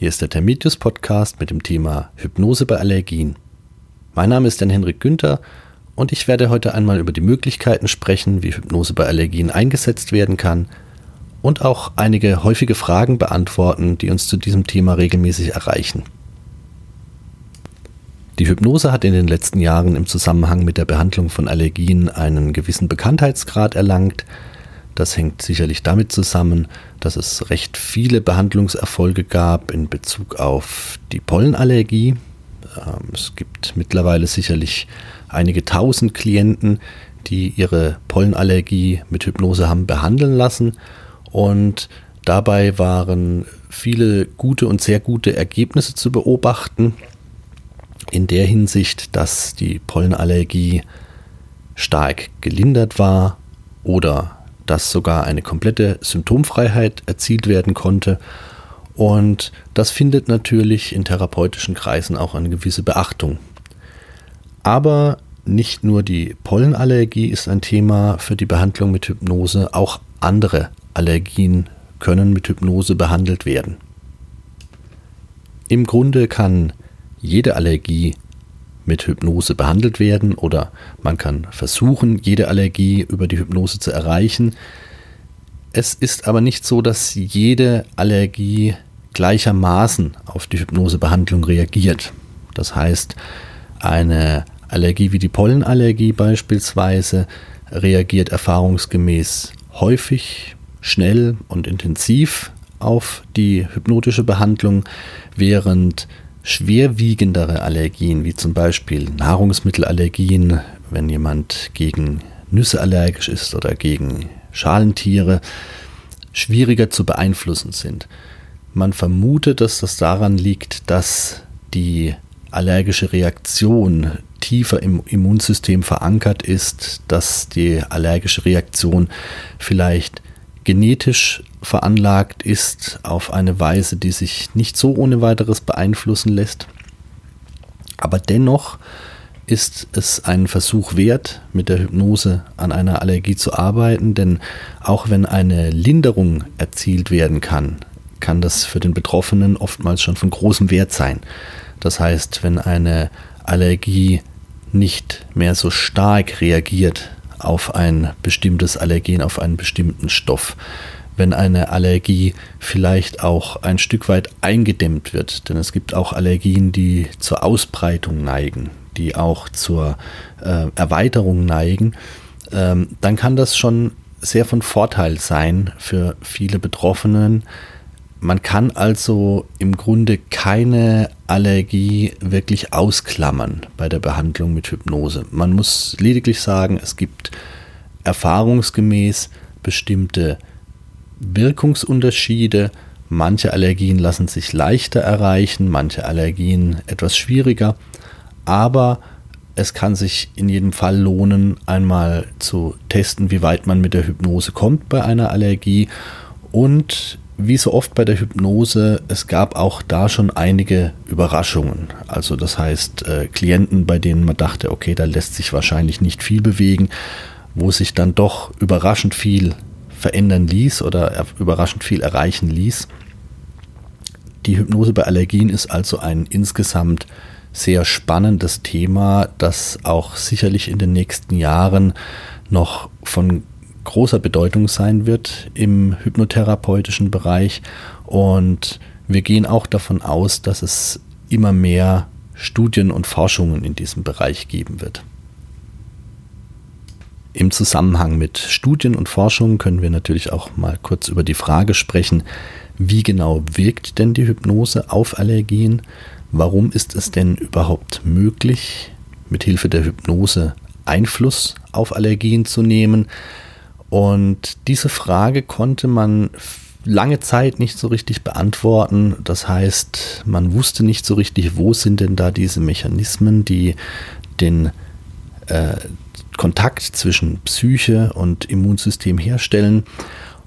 Hier ist der Termitius Podcast mit dem Thema Hypnose bei Allergien. Mein Name ist Dan Henrik Günther und ich werde heute einmal über die Möglichkeiten sprechen, wie Hypnose bei Allergien eingesetzt werden kann und auch einige häufige Fragen beantworten, die uns zu diesem Thema regelmäßig erreichen. Die Hypnose hat in den letzten Jahren im Zusammenhang mit der Behandlung von Allergien einen gewissen Bekanntheitsgrad erlangt, das hängt sicherlich damit zusammen, dass es recht viele Behandlungserfolge gab in Bezug auf die Pollenallergie. Ähm, es gibt mittlerweile sicherlich einige tausend Klienten, die ihre Pollenallergie mit Hypnose haben behandeln lassen und dabei waren viele gute und sehr gute Ergebnisse zu beobachten. In der Hinsicht, dass die Pollenallergie stark gelindert war oder dass sogar eine komplette Symptomfreiheit erzielt werden konnte. Und das findet natürlich in therapeutischen Kreisen auch eine gewisse Beachtung. Aber nicht nur die Pollenallergie ist ein Thema für die Behandlung mit Hypnose, auch andere Allergien können mit Hypnose behandelt werden. Im Grunde kann jede Allergie mit Hypnose behandelt werden oder man kann versuchen, jede Allergie über die Hypnose zu erreichen. Es ist aber nicht so, dass jede Allergie gleichermaßen auf die Hypnosebehandlung reagiert. Das heißt, eine Allergie wie die Pollenallergie beispielsweise reagiert erfahrungsgemäß häufig, schnell und intensiv auf die hypnotische Behandlung, während schwerwiegendere Allergien, wie zum Beispiel Nahrungsmittelallergien, wenn jemand gegen Nüsse allergisch ist oder gegen Schalentiere, schwieriger zu beeinflussen sind. Man vermutet, dass das daran liegt, dass die allergische Reaktion tiefer im Immunsystem verankert ist, dass die allergische Reaktion vielleicht genetisch veranlagt ist auf eine Weise, die sich nicht so ohne weiteres beeinflussen lässt. Aber dennoch ist es ein Versuch wert, mit der Hypnose an einer Allergie zu arbeiten, denn auch wenn eine Linderung erzielt werden kann, kann das für den Betroffenen oftmals schon von großem Wert sein. Das heißt, wenn eine Allergie nicht mehr so stark reagiert auf ein bestimmtes Allergen, auf einen bestimmten Stoff, wenn eine Allergie vielleicht auch ein Stück weit eingedämmt wird. Denn es gibt auch Allergien, die zur Ausbreitung neigen, die auch zur äh, Erweiterung neigen. Ähm, dann kann das schon sehr von Vorteil sein für viele Betroffenen. Man kann also im Grunde keine Allergie wirklich ausklammern bei der Behandlung mit Hypnose. Man muss lediglich sagen, es gibt erfahrungsgemäß bestimmte Wirkungsunterschiede. Manche Allergien lassen sich leichter erreichen, manche Allergien etwas schwieriger. Aber es kann sich in jedem Fall lohnen, einmal zu testen, wie weit man mit der Hypnose kommt bei einer Allergie. Und wie so oft bei der Hypnose, es gab auch da schon einige Überraschungen. Also das heißt, äh, Klienten, bei denen man dachte, okay, da lässt sich wahrscheinlich nicht viel bewegen, wo sich dann doch überraschend viel verändern ließ oder überraschend viel erreichen ließ. Die Hypnose bei Allergien ist also ein insgesamt sehr spannendes Thema, das auch sicherlich in den nächsten Jahren noch von großer Bedeutung sein wird im hypnotherapeutischen Bereich. Und wir gehen auch davon aus, dass es immer mehr Studien und Forschungen in diesem Bereich geben wird. Im Zusammenhang mit Studien und Forschung können wir natürlich auch mal kurz über die Frage sprechen, wie genau wirkt denn die Hypnose auf Allergien? Warum ist es denn überhaupt möglich, mit Hilfe der Hypnose Einfluss auf Allergien zu nehmen? Und diese Frage konnte man lange Zeit nicht so richtig beantworten. Das heißt, man wusste nicht so richtig, wo sind denn da diese Mechanismen, die den äh, Kontakt zwischen Psyche und Immunsystem herstellen.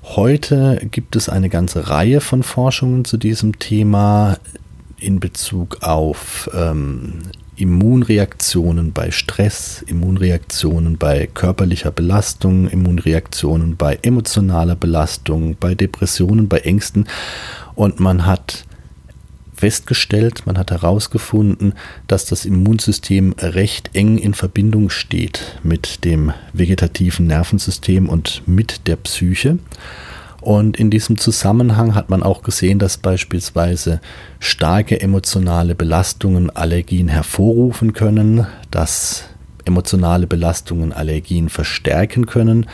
Heute gibt es eine ganze Reihe von Forschungen zu diesem Thema in Bezug auf ähm, Immunreaktionen bei Stress, Immunreaktionen bei körperlicher Belastung, Immunreaktionen bei emotionaler Belastung, bei Depressionen, bei Ängsten. Und man hat festgestellt, man hat herausgefunden, dass das Immunsystem recht eng in Verbindung steht mit dem vegetativen Nervensystem und mit der Psyche. Und in diesem Zusammenhang hat man auch gesehen, dass beispielsweise starke emotionale Belastungen Allergien hervorrufen können, dass emotionale Belastungen Allergien verstärken können.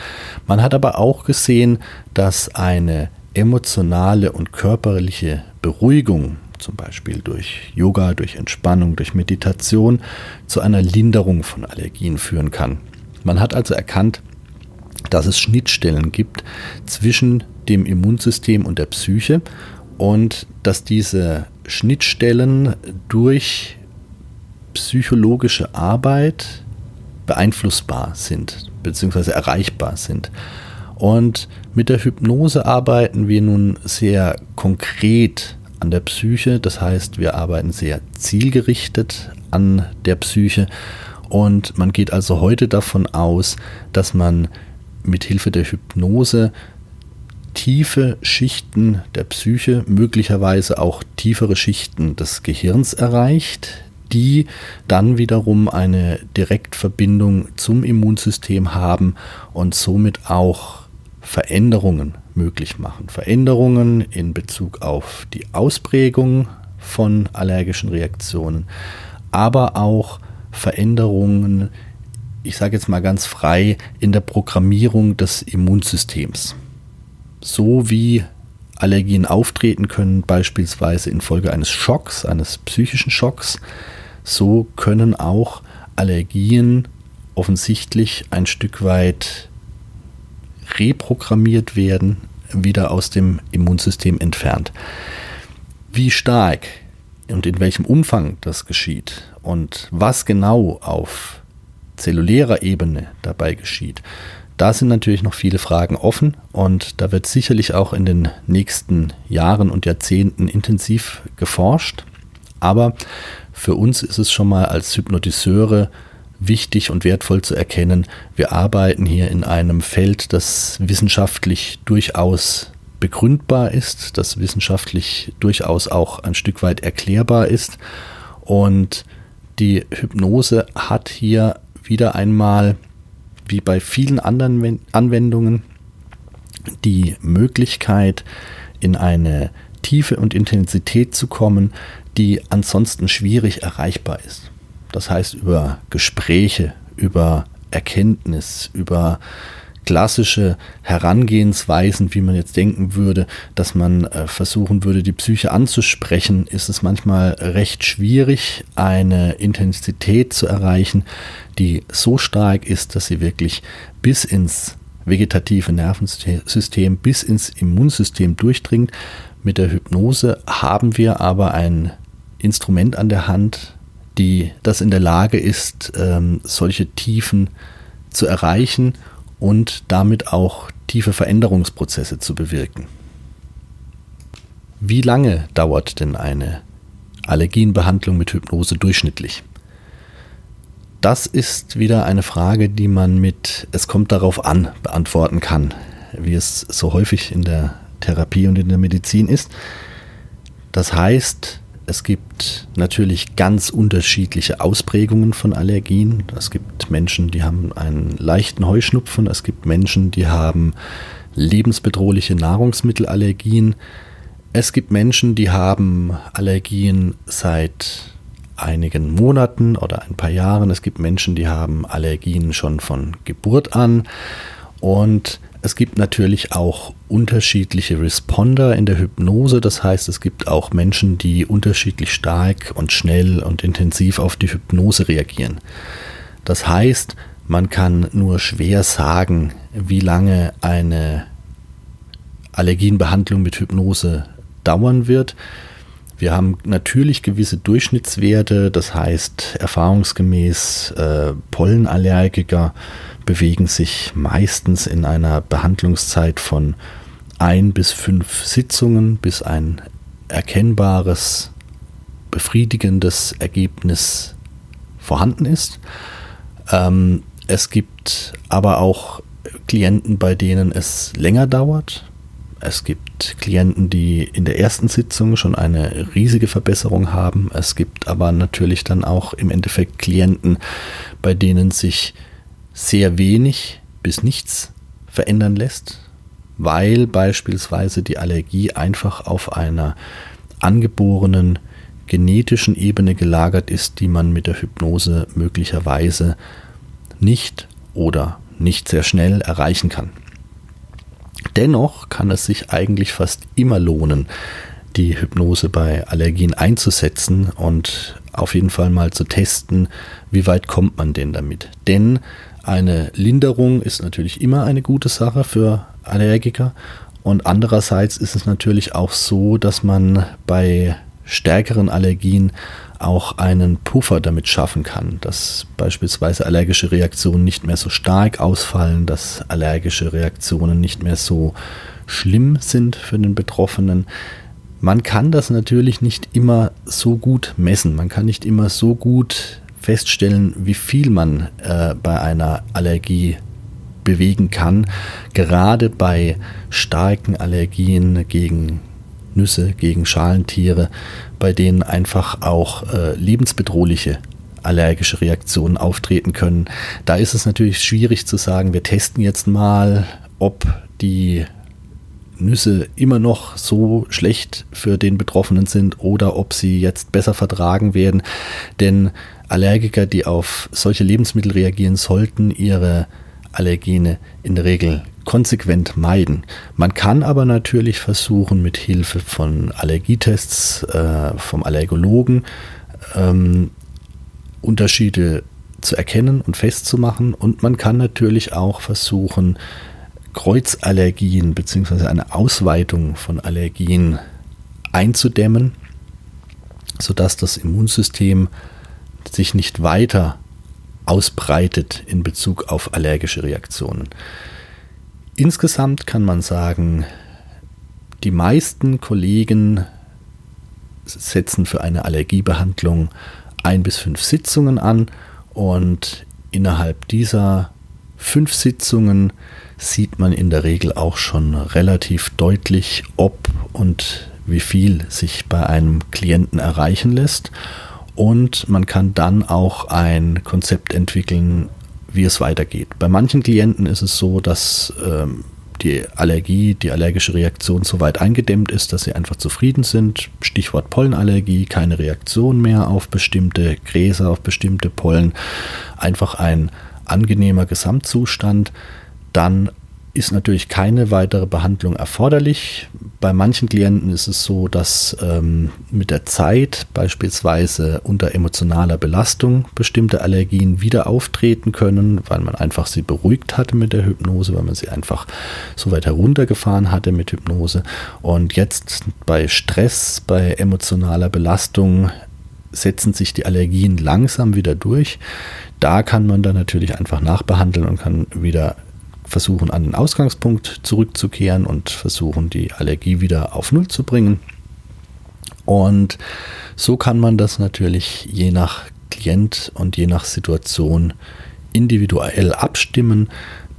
Man hat aber auch gesehen, dass eine emotionale und körperliche Beruhigung, zum Beispiel durch Yoga, durch Entspannung, durch Meditation, zu einer Linderung von Allergien führen kann. Man hat also erkannt, dass es Schnittstellen gibt zwischen dem Immunsystem und der Psyche und dass diese Schnittstellen durch psychologische Arbeit beeinflussbar sind bzw. erreichbar sind. Und mit der Hypnose arbeiten wir nun sehr konkret an der Psyche, das heißt wir arbeiten sehr zielgerichtet an der Psyche und man geht also heute davon aus, dass man mit Hilfe der Hypnose tiefe Schichten der Psyche, möglicherweise auch tiefere Schichten des Gehirns erreicht, die dann wiederum eine Direktverbindung zum Immunsystem haben und somit auch Veränderungen möglich machen. Veränderungen in Bezug auf die Ausprägung von allergischen Reaktionen, aber auch Veränderungen, ich sage jetzt mal ganz frei, in der Programmierung des Immunsystems. So wie Allergien auftreten können, beispielsweise infolge eines Schocks, eines psychischen Schocks, so können auch Allergien offensichtlich ein Stück weit reprogrammiert werden, wieder aus dem Immunsystem entfernt. Wie stark und in welchem Umfang das geschieht und was genau auf zellulärer Ebene dabei geschieht, da sind natürlich noch viele Fragen offen und da wird sicherlich auch in den nächsten Jahren und Jahrzehnten intensiv geforscht. Aber für uns ist es schon mal als Hypnotiseure wichtig und wertvoll zu erkennen, wir arbeiten hier in einem Feld, das wissenschaftlich durchaus begründbar ist, das wissenschaftlich durchaus auch ein Stück weit erklärbar ist. Und die Hypnose hat hier wieder einmal, wie bei vielen anderen Anwendungen, die Möglichkeit, in eine Tiefe und Intensität zu kommen, die ansonsten schwierig erreichbar ist. Das heißt über Gespräche, über Erkenntnis, über klassische Herangehensweisen, wie man jetzt denken würde, dass man äh, versuchen würde, die Psyche anzusprechen, ist es manchmal recht schwierig, eine Intensität zu erreichen, die so stark ist, dass sie wirklich bis ins vegetative Nervensystem, bis ins Immunsystem durchdringt. Mit der Hypnose haben wir aber ein Instrument an der Hand, die das in der Lage ist, ähm, solche Tiefen zu erreichen und damit auch tiefe Veränderungsprozesse zu bewirken. Wie lange dauert denn eine Allergienbehandlung mit Hypnose durchschnittlich? Das ist wieder eine Frage, die man mit Es kommt darauf an beantworten kann, wie es so häufig in der Therapie und in der Medizin ist. Das heißt, es gibt natürlich ganz unterschiedliche Ausprägungen von Allergien. Es gibt Menschen, die haben einen leichten Heuschnupfen. Es gibt Menschen, die haben lebensbedrohliche Nahrungsmittelallergien. Es gibt Menschen, die haben Allergien seit einigen Monaten oder ein paar Jahren. Es gibt Menschen, die haben Allergien schon von Geburt an. Und es gibt natürlich auch unterschiedliche Responder in der Hypnose. Das heißt, es gibt auch Menschen, die unterschiedlich stark und schnell und intensiv auf die Hypnose reagieren. Das heißt, man kann nur schwer sagen, wie lange eine Allergienbehandlung mit Hypnose dauern wird. Wir haben natürlich gewisse Durchschnittswerte, das heißt erfahrungsgemäß äh, Pollenallergiker bewegen sich meistens in einer Behandlungszeit von ein bis fünf Sitzungen, bis ein erkennbares, befriedigendes Ergebnis vorhanden ist. Ähm, es gibt aber auch Klienten, bei denen es länger dauert. Es gibt Klienten, die in der ersten Sitzung schon eine riesige Verbesserung haben. Es gibt aber natürlich dann auch im Endeffekt Klienten, bei denen sich sehr wenig bis nichts verändern lässt, weil beispielsweise die Allergie einfach auf einer angeborenen genetischen Ebene gelagert ist, die man mit der Hypnose möglicherweise nicht oder nicht sehr schnell erreichen kann. Dennoch kann es sich eigentlich fast immer lohnen, die Hypnose bei Allergien einzusetzen und auf jeden Fall mal zu testen, wie weit kommt man denn damit. Denn eine Linderung ist natürlich immer eine gute Sache für Allergiker und andererseits ist es natürlich auch so, dass man bei stärkeren Allergien auch einen Puffer damit schaffen kann, dass beispielsweise allergische Reaktionen nicht mehr so stark ausfallen, dass allergische Reaktionen nicht mehr so schlimm sind für den Betroffenen. Man kann das natürlich nicht immer so gut messen. Man kann nicht immer so gut feststellen, wie viel man äh, bei einer Allergie bewegen kann. Gerade bei starken Allergien gegen Nüsse, gegen Schalentiere, bei denen einfach auch äh, lebensbedrohliche allergische Reaktionen auftreten können. Da ist es natürlich schwierig zu sagen, wir testen jetzt mal, ob die Nüsse immer noch so schlecht für den Betroffenen sind oder ob sie jetzt besser vertragen werden. Denn Allergiker, die auf solche Lebensmittel reagieren, sollten ihre Allergene in der Regel konsequent meiden. Man kann aber natürlich versuchen, mit Hilfe von Allergietests äh, vom Allergologen ähm, Unterschiede zu erkennen und festzumachen. Und man kann natürlich auch versuchen, Kreuzallergien bzw. eine Ausweitung von Allergien einzudämmen, sodass das Immunsystem sich nicht weiter ausbreitet in Bezug auf allergische Reaktionen. Insgesamt kann man sagen, die meisten Kollegen setzen für eine Allergiebehandlung ein bis fünf Sitzungen an und innerhalb dieser fünf Sitzungen sieht man in der Regel auch schon relativ deutlich, ob und wie viel sich bei einem Klienten erreichen lässt. Und man kann dann auch ein Konzept entwickeln, wie es weitergeht. Bei manchen Klienten ist es so, dass ähm, die Allergie, die allergische Reaktion so weit eingedämmt ist, dass sie einfach zufrieden sind. Stichwort Pollenallergie, keine Reaktion mehr auf bestimmte Gräser, auf bestimmte Pollen. Einfach ein angenehmer Gesamtzustand. Dann ist natürlich keine weitere Behandlung erforderlich. Bei manchen Klienten ist es so, dass ähm, mit der Zeit beispielsweise unter emotionaler Belastung bestimmte Allergien wieder auftreten können, weil man einfach sie beruhigt hatte mit der Hypnose, weil man sie einfach so weit heruntergefahren hatte mit Hypnose. Und jetzt bei Stress, bei emotionaler Belastung setzen sich die Allergien langsam wieder durch. Da kann man dann natürlich einfach nachbehandeln und kann wieder versuchen an den Ausgangspunkt zurückzukehren und versuchen die Allergie wieder auf Null zu bringen. Und so kann man das natürlich je nach Klient und je nach Situation individuell abstimmen.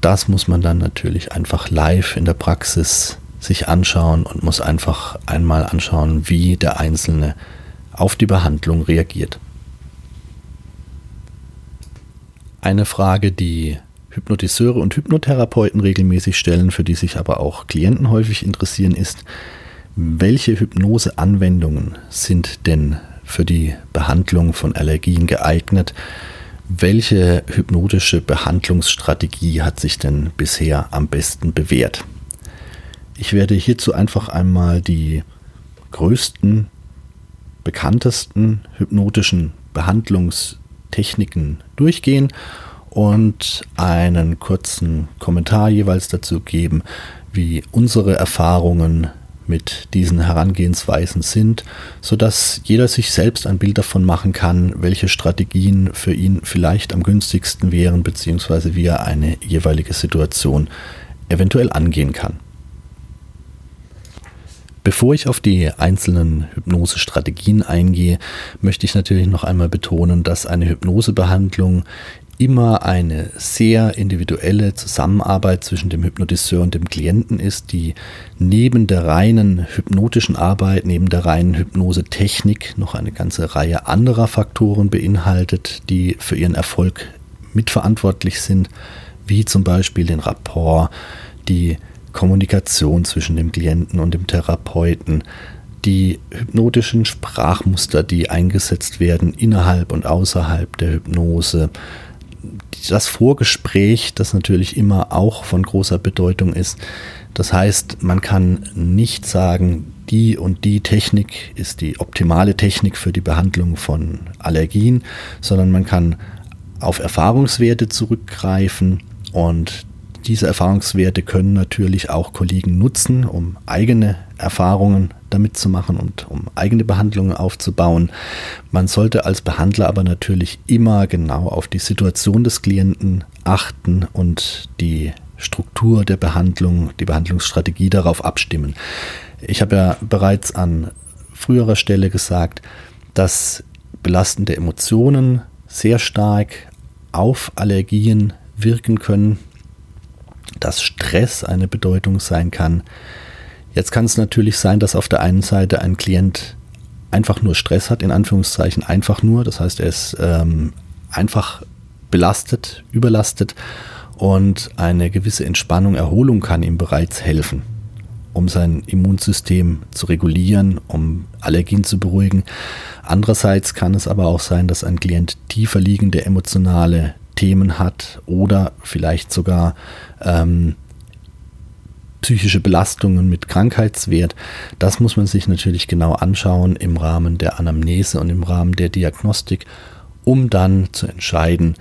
Das muss man dann natürlich einfach live in der Praxis sich anschauen und muss einfach einmal anschauen, wie der Einzelne auf die Behandlung reagiert. Eine Frage, die Hypnotiseure und Hypnotherapeuten regelmäßig stellen, für die sich aber auch Klienten häufig interessieren, ist, welche Hypnoseanwendungen sind denn für die Behandlung von Allergien geeignet? Welche hypnotische Behandlungsstrategie hat sich denn bisher am besten bewährt? Ich werde hierzu einfach einmal die größten, bekanntesten hypnotischen Behandlungstechniken durchgehen und einen kurzen Kommentar jeweils dazu geben, wie unsere Erfahrungen mit diesen Herangehensweisen sind, sodass jeder sich selbst ein Bild davon machen kann, welche Strategien für ihn vielleicht am günstigsten wären, beziehungsweise wie er eine jeweilige Situation eventuell angehen kann. Bevor ich auf die einzelnen Hypnosestrategien eingehe, möchte ich natürlich noch einmal betonen, dass eine Hypnosebehandlung immer eine sehr individuelle Zusammenarbeit zwischen dem Hypnotiseur und dem Klienten ist, die neben der reinen hypnotischen Arbeit, neben der reinen Hypnosetechnik noch eine ganze Reihe anderer Faktoren beinhaltet, die für ihren Erfolg mitverantwortlich sind, wie zum Beispiel den Rapport, die Kommunikation zwischen dem Klienten und dem Therapeuten, die hypnotischen Sprachmuster, die eingesetzt werden innerhalb und außerhalb der Hypnose, das Vorgespräch, das natürlich immer auch von großer Bedeutung ist. Das heißt, man kann nicht sagen, die und die Technik ist die optimale Technik für die Behandlung von Allergien, sondern man kann auf Erfahrungswerte zurückgreifen und diese Erfahrungswerte können natürlich auch Kollegen nutzen, um eigene Erfahrungen damit zu machen und um eigene Behandlungen aufzubauen. Man sollte als Behandler aber natürlich immer genau auf die Situation des Klienten achten und die Struktur der Behandlung, die Behandlungsstrategie darauf abstimmen. Ich habe ja bereits an früherer Stelle gesagt, dass belastende Emotionen sehr stark auf Allergien wirken können, dass Stress eine Bedeutung sein kann, Jetzt kann es natürlich sein, dass auf der einen Seite ein Klient einfach nur Stress hat, in Anführungszeichen einfach nur. Das heißt, er ist ähm, einfach belastet, überlastet und eine gewisse Entspannung, Erholung kann ihm bereits helfen, um sein Immunsystem zu regulieren, um Allergien zu beruhigen. Andererseits kann es aber auch sein, dass ein Klient tiefer liegende emotionale Themen hat oder vielleicht sogar ähm, psychische Belastungen mit Krankheitswert. Das muss man sich natürlich genau anschauen im Rahmen der Anamnese und im Rahmen der Diagnostik, um dann zu entscheiden,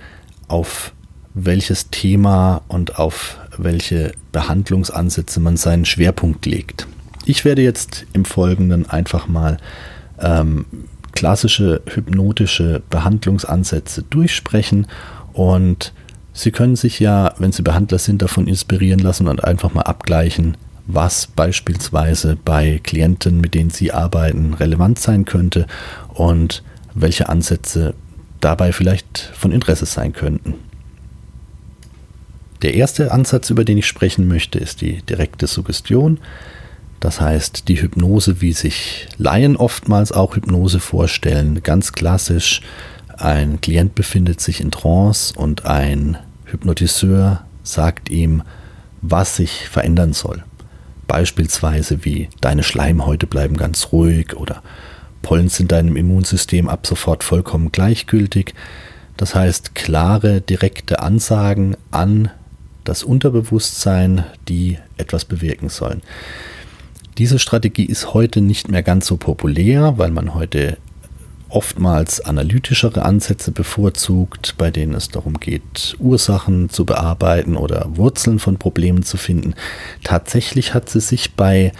auf welches Thema und auf welche Behandlungsansätze man seinen Schwerpunkt legt. Ich werde jetzt im Folgenden einfach mal ähm, klassische hypnotische Behandlungsansätze durchsprechen und Sie können sich ja, wenn Sie Behandler sind, davon inspirieren lassen und einfach mal abgleichen, was beispielsweise bei Klienten, mit denen Sie arbeiten, relevant sein könnte und welche Ansätze dabei vielleicht von Interesse sein könnten. Der erste Ansatz, über den ich sprechen möchte, ist die direkte Suggestion. Das heißt, die Hypnose, wie sich Laien oftmals auch Hypnose vorstellen, ganz klassisch. Ein Klient befindet sich in Trance und ein Hypnotiseur sagt ihm, was sich verändern soll. Beispielsweise wie deine Schleimhäute bleiben ganz ruhig oder Pollen sind deinem Immunsystem ab sofort vollkommen gleichgültig. Das heißt klare, direkte Ansagen an das Unterbewusstsein, die etwas bewirken sollen. Diese Strategie ist heute nicht mehr ganz so populär, weil man heute oftmals analytischere Ansätze bevorzugt, bei denen es darum geht, Ursachen zu bearbeiten oder Wurzeln von Problemen zu finden. Tatsächlich hat sie sich bei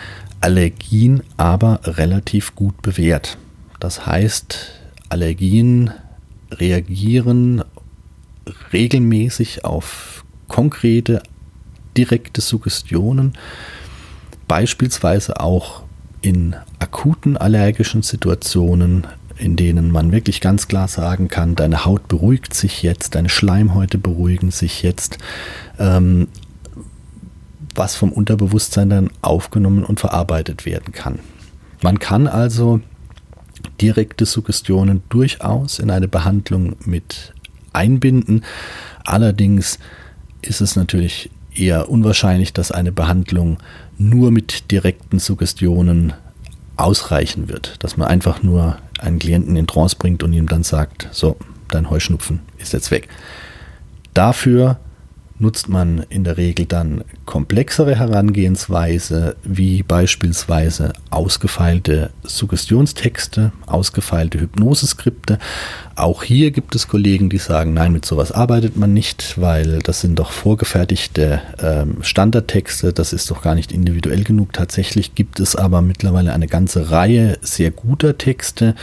Allergien aber relativ gut bewährt. Das heißt, Allergien reagieren regelmäßig auf konkrete, direkte Suggestionen, beispielsweise auch in akuten allergischen Situationen in denen man wirklich ganz klar sagen kann, deine Haut beruhigt sich jetzt, deine Schleimhäute beruhigen sich jetzt, ähm, was vom Unterbewusstsein dann aufgenommen und verarbeitet werden kann. Man kann also direkte Suggestionen durchaus in eine Behandlung mit einbinden. Allerdings ist es natürlich eher unwahrscheinlich, dass eine Behandlung nur mit direkten Suggestionen ausreichen wird, dass man einfach nur einen Klienten in Trance bringt und ihm dann sagt, so, dein Heuschnupfen ist jetzt weg. Dafür nutzt man in der Regel dann komplexere Herangehensweise, wie beispielsweise ausgefeilte Suggestionstexte, ausgefeilte Hypnoseskripte. Auch hier gibt es Kollegen, die sagen, nein, mit sowas arbeitet man nicht, weil das sind doch vorgefertigte ähm, Standardtexte, das ist doch gar nicht individuell genug. Tatsächlich gibt es aber mittlerweile eine ganze Reihe sehr guter Texte,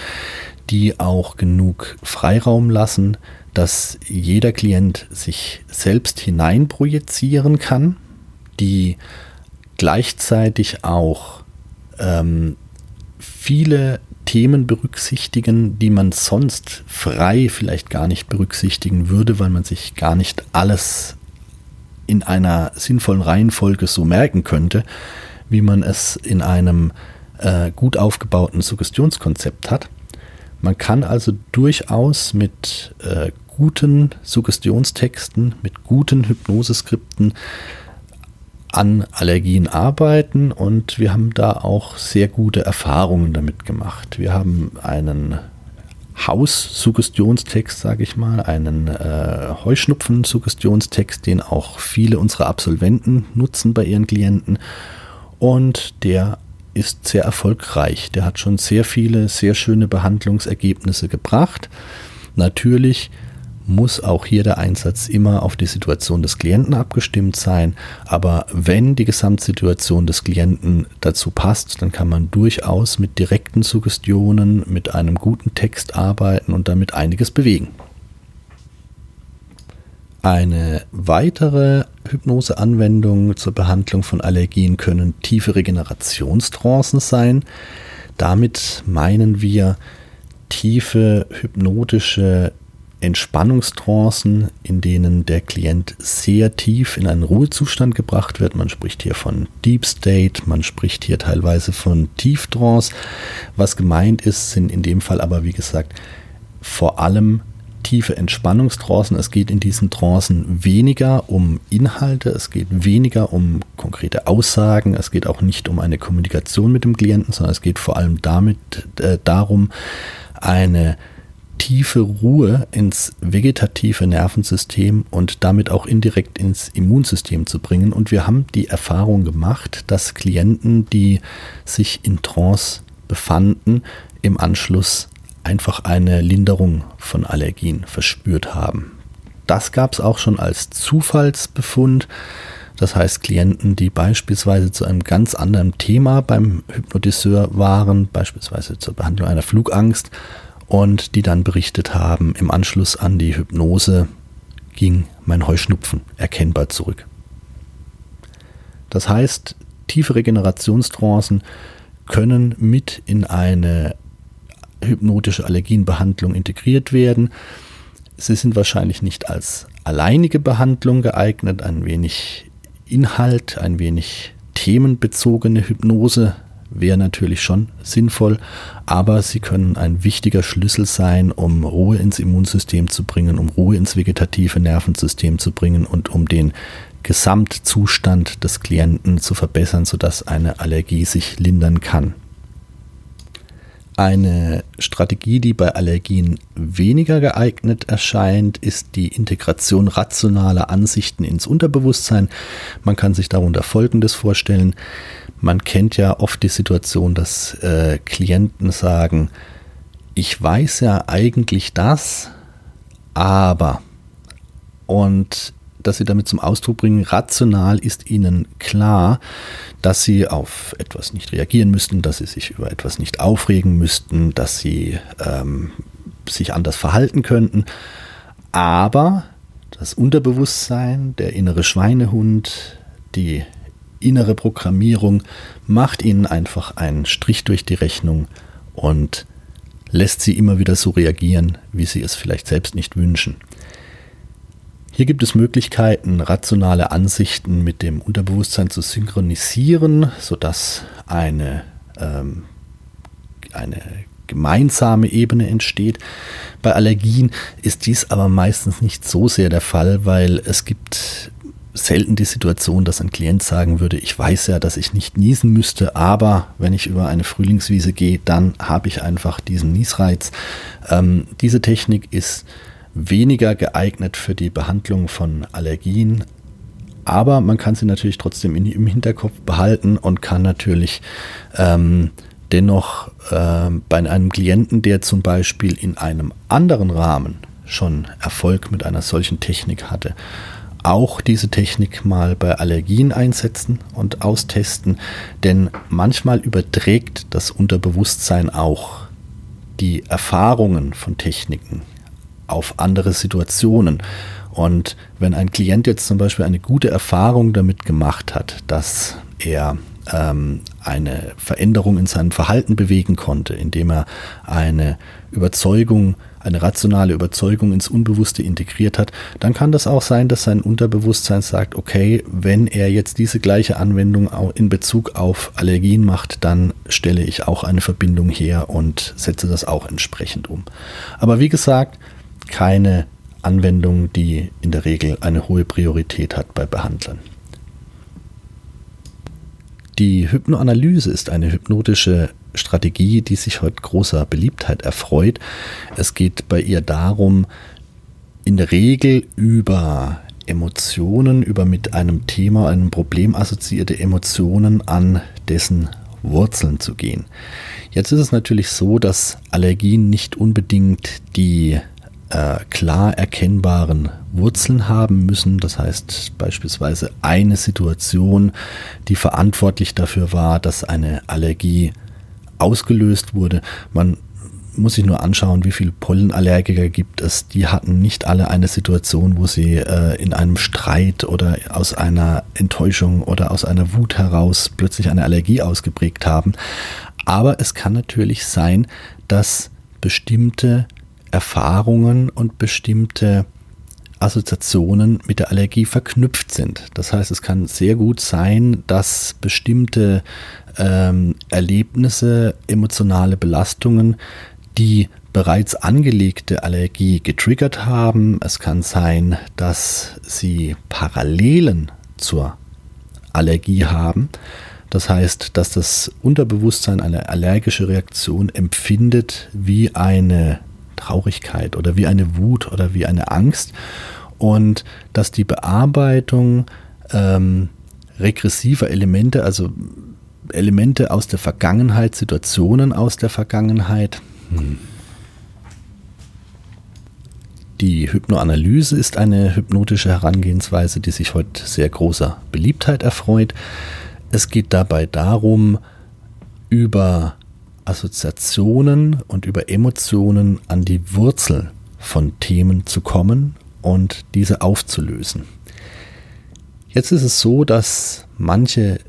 die auch genug Freiraum lassen, dass jeder Klient sich selbst hineinprojizieren kann, die gleichzeitig auch ähm, viele Themen berücksichtigen, die man sonst frei vielleicht gar nicht berücksichtigen würde, weil man sich gar nicht alles in einer sinnvollen Reihenfolge so merken könnte, wie man es in einem äh, gut aufgebauten Suggestionskonzept hat. Man kann also durchaus mit äh, guten Suggestionstexten, mit guten Hypnoseskripten an Allergien arbeiten und wir haben da auch sehr gute Erfahrungen damit gemacht. Wir haben einen Haus-Suggestionstext, sage ich mal, einen äh, Heuschnupfen-Suggestionstext, den auch viele unserer Absolventen nutzen bei ihren Klienten und der ist sehr erfolgreich. Der hat schon sehr viele, sehr schöne Behandlungsergebnisse gebracht. Natürlich muss auch hier der Einsatz immer auf die Situation des Klienten abgestimmt sein. Aber wenn die Gesamtsituation des Klienten dazu passt, dann kann man durchaus mit direkten Suggestionen, mit einem guten Text arbeiten und damit einiges bewegen. Eine weitere Hypnoseanwendung zur Behandlung von Allergien können tiefe Regenerationstrancen sein. Damit meinen wir tiefe hypnotische Entspannungstrancen, in denen der Klient sehr tief in einen Ruhezustand gebracht wird. Man spricht hier von Deep State, man spricht hier teilweise von Tieftrance. Was gemeint ist, sind in dem Fall aber, wie gesagt, vor allem tiefe Entspannungstrancen. Es geht in diesen Trancen weniger um Inhalte, es geht weniger um konkrete Aussagen, es geht auch nicht um eine Kommunikation mit dem Klienten, sondern es geht vor allem damit äh, darum, eine tiefe Ruhe ins vegetative Nervensystem und damit auch indirekt ins Immunsystem zu bringen. Und wir haben die Erfahrung gemacht, dass Klienten, die sich in Trance befanden, im Anschluss einfach eine Linderung von Allergien verspürt haben. Das gab es auch schon als Zufallsbefund. Das heißt, Klienten, die beispielsweise zu einem ganz anderen Thema beim Hypnotiseur waren, beispielsweise zur Behandlung einer Flugangst, und die dann berichtet haben, im Anschluss an die Hypnose ging mein Heuschnupfen erkennbar zurück. Das heißt, tiefe Regenerationstrancen können mit in eine hypnotische Allergienbehandlung integriert werden. Sie sind wahrscheinlich nicht als alleinige Behandlung geeignet, ein wenig Inhalt, ein wenig themenbezogene Hypnose wäre natürlich schon sinnvoll, aber sie können ein wichtiger Schlüssel sein, um Ruhe ins Immunsystem zu bringen, um Ruhe ins vegetative Nervensystem zu bringen und um den Gesamtzustand des Klienten zu verbessern, sodass eine Allergie sich lindern kann. Eine Strategie, die bei Allergien weniger geeignet erscheint, ist die Integration rationaler Ansichten ins Unterbewusstsein. Man kann sich darunter Folgendes vorstellen. Man kennt ja oft die Situation, dass äh, Klienten sagen, ich weiß ja eigentlich das, aber und dass sie damit zum Ausdruck bringen, rational ist ihnen klar, dass sie auf etwas nicht reagieren müssten, dass sie sich über etwas nicht aufregen müssten, dass sie ähm, sich anders verhalten könnten. Aber das Unterbewusstsein, der innere Schweinehund, die innere Programmierung macht ihnen einfach einen Strich durch die Rechnung und lässt sie immer wieder so reagieren, wie sie es vielleicht selbst nicht wünschen. Hier gibt es Möglichkeiten, rationale Ansichten mit dem Unterbewusstsein zu synchronisieren, sodass eine, ähm, eine gemeinsame Ebene entsteht. Bei Allergien ist dies aber meistens nicht so sehr der Fall, weil es gibt selten die Situation, dass ein Klient sagen würde, ich weiß ja, dass ich nicht niesen müsste, aber wenn ich über eine Frühlingswiese gehe, dann habe ich einfach diesen Niesreiz. Ähm, diese Technik ist weniger geeignet für die Behandlung von Allergien, aber man kann sie natürlich trotzdem in, im Hinterkopf behalten und kann natürlich ähm, dennoch äh, bei einem Klienten, der zum Beispiel in einem anderen Rahmen schon Erfolg mit einer solchen Technik hatte, auch diese Technik mal bei Allergien einsetzen und austesten, denn manchmal überträgt das Unterbewusstsein auch die Erfahrungen von Techniken auf andere Situationen. Und wenn ein Klient jetzt zum Beispiel eine gute Erfahrung damit gemacht hat, dass er ähm, eine Veränderung in seinem Verhalten bewegen konnte, indem er eine Überzeugung, eine rationale Überzeugung ins Unbewusste integriert hat, dann kann das auch sein, dass sein Unterbewusstsein sagt, okay, wenn er jetzt diese gleiche Anwendung in Bezug auf Allergien macht, dann stelle ich auch eine Verbindung her und setze das auch entsprechend um. Aber wie gesagt, keine Anwendung, die in der Regel eine hohe Priorität hat bei Behandlern. Die Hypnoanalyse ist eine hypnotische Strategie, die sich heute großer Beliebtheit erfreut. Es geht bei ihr darum, in der Regel über Emotionen, über mit einem Thema, einem Problem assoziierte Emotionen an dessen Wurzeln zu gehen. Jetzt ist es natürlich so, dass Allergien nicht unbedingt die äh, klar erkennbaren Wurzeln haben müssen. Das heißt beispielsweise eine Situation, die verantwortlich dafür war, dass eine Allergie ausgelöst wurde. Man muss sich nur anschauen, wie viele Pollenallergiker gibt es. Die hatten nicht alle eine Situation, wo sie äh, in einem Streit oder aus einer Enttäuschung oder aus einer Wut heraus plötzlich eine Allergie ausgeprägt haben. Aber es kann natürlich sein, dass bestimmte Erfahrungen und bestimmte Assoziationen mit der Allergie verknüpft sind. Das heißt, es kann sehr gut sein, dass bestimmte ähm, Erlebnisse, emotionale Belastungen, die bereits angelegte Allergie getriggert haben. Es kann sein, dass sie Parallelen zur Allergie haben. Das heißt, dass das Unterbewusstsein eine allergische Reaktion empfindet wie eine Traurigkeit oder wie eine Wut oder wie eine Angst und dass die Bearbeitung ähm, regressiver Elemente, also Elemente aus der Vergangenheit, Situationen aus der Vergangenheit, hm. Die Hypnoanalyse ist eine hypnotische Herangehensweise, die sich heute sehr großer Beliebtheit erfreut. Es geht dabei darum, über Assoziationen und über Emotionen an die Wurzel von Themen zu kommen und diese aufzulösen. Jetzt ist es so, dass manche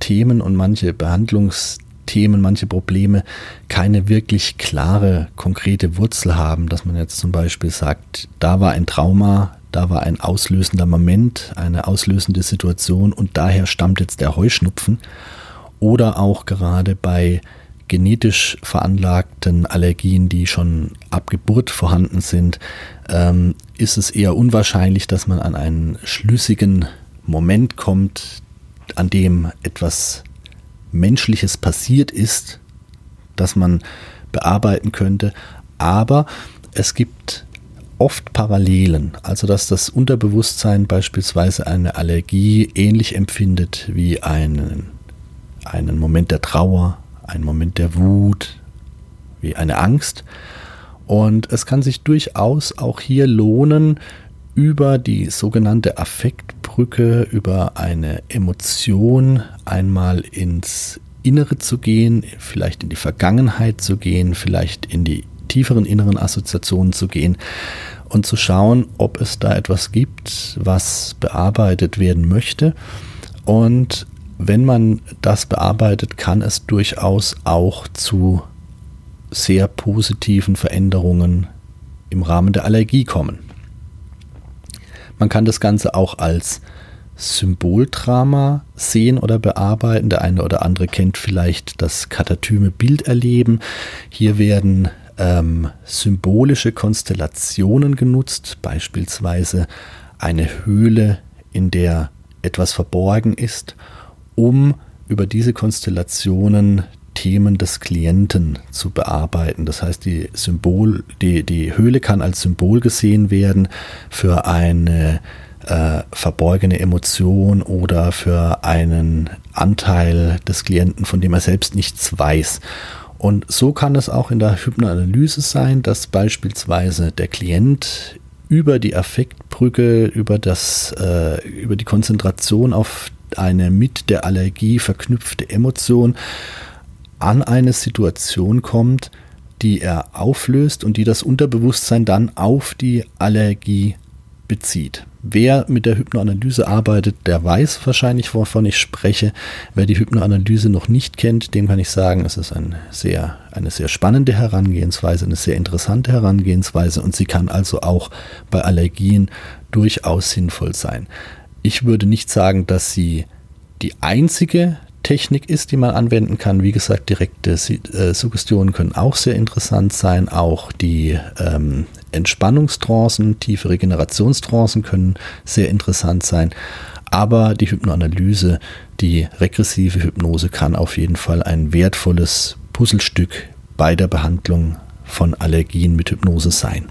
Themen und manche Behandlungsthemen, manche Probleme keine wirklich klare, konkrete Wurzel haben, dass man jetzt zum Beispiel sagt, da war ein Trauma, da war ein auslösender Moment, eine auslösende Situation und daher stammt jetzt der Heuschnupfen. Oder auch gerade bei genetisch veranlagten Allergien, die schon ab Geburt vorhanden sind, ähm, ist es eher unwahrscheinlich, dass man an einen schlüssigen Moment kommt, an dem etwas Menschliches passiert ist, das man bearbeiten könnte. Aber es gibt oft Parallelen, also dass das Unterbewusstsein beispielsweise eine Allergie ähnlich empfindet wie einen, einen Moment der Trauer, ein Moment der Wut, wie eine Angst. Und es kann sich durchaus auch hier lohnen, über die sogenannte Affektbrücke, über eine Emotion einmal ins Innere zu gehen, vielleicht in die Vergangenheit zu gehen, vielleicht in die tieferen inneren Assoziationen zu gehen und zu schauen, ob es da etwas gibt, was bearbeitet werden möchte. Und wenn man das bearbeitet, kann es durchaus auch zu sehr positiven Veränderungen im Rahmen der Allergie kommen. Man kann das Ganze auch als Symboldrama sehen oder bearbeiten. Der eine oder andere kennt vielleicht das katatyme Bilderleben. Hier werden ähm, symbolische Konstellationen genutzt, beispielsweise eine Höhle, in der etwas verborgen ist um über diese Konstellationen Themen des Klienten zu bearbeiten. Das heißt, die Symbol, die, die Höhle kann als Symbol gesehen werden für eine äh, verborgene Emotion oder für einen Anteil des Klienten, von dem er selbst nichts weiß. Und so kann es auch in der Hypnoanalyse sein, dass beispielsweise der Klient über die Affektbrücke, über, das, äh, über die Konzentration auf eine mit der Allergie verknüpfte Emotion an eine Situation kommt, die er auflöst und die das Unterbewusstsein dann auf die Allergie bezieht. Wer mit der Hypnoanalyse arbeitet, der weiß wahrscheinlich, wovon ich spreche. Wer die Hypnoanalyse noch nicht kennt, dem kann ich sagen, es ist ein sehr, eine sehr spannende Herangehensweise, eine sehr interessante Herangehensweise und sie kann also auch bei Allergien durchaus sinnvoll sein. Ich würde nicht sagen, dass sie die einzige Technik ist, die man anwenden kann. Wie gesagt, direkte äh, Suggestionen können auch sehr interessant sein. Auch die ähm, Entspannungstrancen, tiefe Regenerationstrancen können sehr interessant sein. Aber die Hypnoanalyse, die regressive Hypnose kann auf jeden Fall ein wertvolles Puzzlestück bei der Behandlung von Allergien mit Hypnose sein.